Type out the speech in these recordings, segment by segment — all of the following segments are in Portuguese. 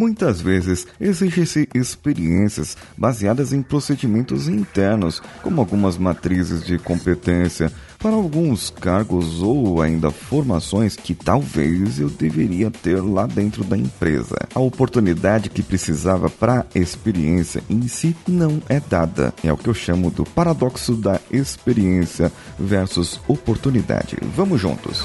Muitas vezes exige-se experiências baseadas em procedimentos internos, como algumas matrizes de competência, para alguns cargos ou ainda formações que talvez eu deveria ter lá dentro da empresa. A oportunidade que precisava para a experiência em si não é dada. É o que eu chamo do paradoxo da experiência versus oportunidade. Vamos juntos.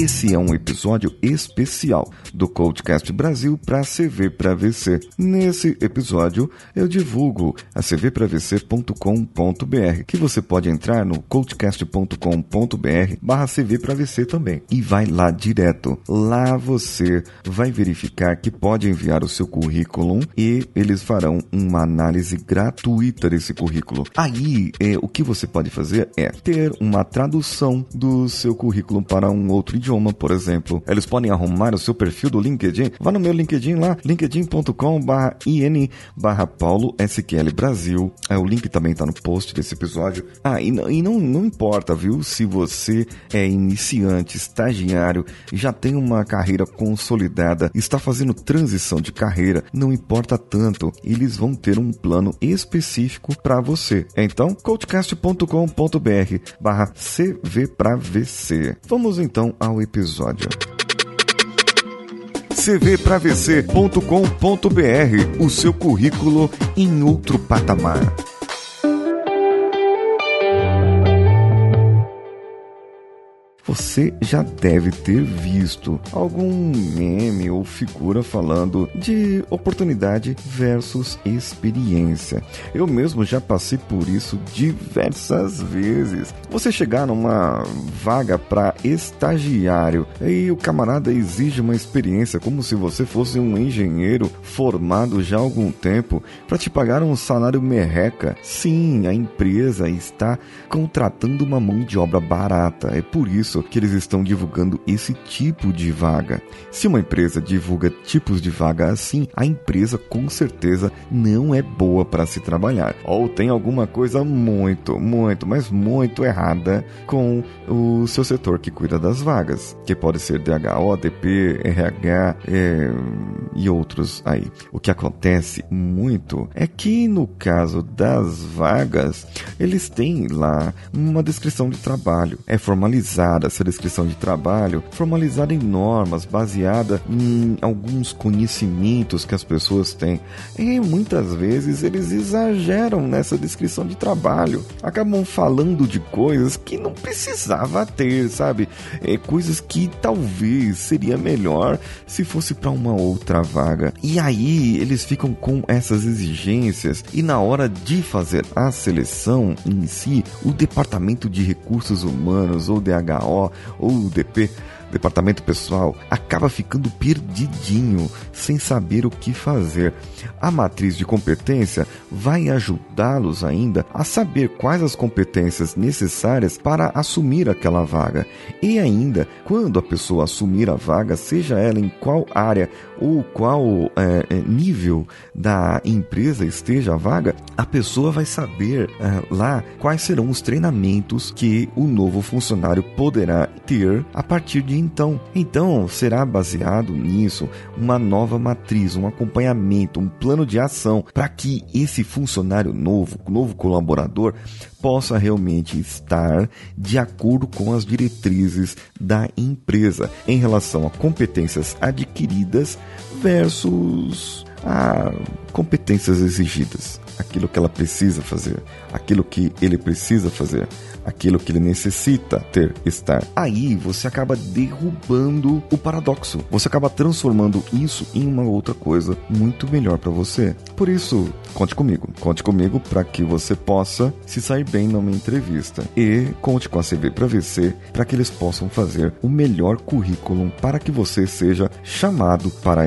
Esse é um episódio especial do Coachcast Brasil para CV para VC. Nesse episódio, eu divulgo a cvpravc.com.br, que você pode entrar no coachcast.com.br barra CV para VC também e vai lá direto. Lá você vai verificar que pode enviar o seu currículo e eles farão uma análise gratuita desse currículo. Aí, é, o que você pode fazer é ter uma tradução do seu currículo para um outro idioma, por exemplo. Eles podem arrumar o seu perfil do LinkedIn. Vá no meu LinkedIn lá, linkedin.com in barra Paulo SQL Brasil. É, o link também está no post desse episódio. Ah, e, e não, não importa, viu, se você é iniciante, estagiário, já tem uma carreira consolidada, está fazendo transição de carreira, não importa tanto, eles vão ter um plano específico para você. Então, coachcast.com.br barra CV para VC. Vamos então ao episódio cvpravc.com.br, o seu currículo em outro patamar. Você já deve ter visto algum meme ou figura falando de oportunidade versus experiência. Eu mesmo já passei por isso diversas vezes. Você chegar numa vaga para estagiário e o camarada exige uma experiência como se você fosse um engenheiro formado já há algum tempo para te pagar um salário merreca. Sim, a empresa está contratando uma mão de obra barata. É por isso que eles estão divulgando esse tipo de vaga. Se uma empresa divulga tipos de vaga assim, a empresa com certeza não é boa para se trabalhar. Ou tem alguma coisa muito, muito, mas muito errada com o seu setor que cuida das vagas, que pode ser DHO, DP, RH é, e outros aí. O que acontece muito é que no caso das vagas, eles têm lá uma descrição de trabalho, é formalizada essa descrição de trabalho formalizada em normas, baseada em alguns conhecimentos que as pessoas têm. E muitas vezes eles exageram nessa descrição de trabalho, acabam falando de coisas que não precisava ter, sabe? É, coisas que talvez seria melhor se fosse para uma outra vaga. E aí eles ficam com essas exigências e na hora de fazer a seleção em si, o departamento de recursos humanos ou DHO ou o DP departamento pessoal acaba ficando perdidinho, sem saber o que fazer. A matriz de competência vai ajudá-los ainda a saber quais as competências necessárias para assumir aquela vaga. E ainda, quando a pessoa assumir a vaga, seja ela em qual área ou qual é, é nível da empresa esteja a vaga, a pessoa vai saber é, lá quais serão os treinamentos que o novo funcionário poderá ter a partir de então. Então, será baseado nisso uma nova matriz, um acompanhamento, um plano de ação para que esse funcionário novo, novo colaborador, possa realmente estar de acordo com as diretrizes da empresa em relação a competências adquiridas versus a competências exigidas, aquilo que ela precisa fazer, aquilo que ele precisa fazer aquilo que ele necessita ter, estar. Aí você acaba derrubando o paradoxo. Você acaba transformando isso em uma outra coisa muito melhor para você. Por isso, conte comigo. Conte comigo para que você possa se sair bem numa entrevista. E conte com a CV para VC para que eles possam fazer o melhor currículo para que você seja chamado para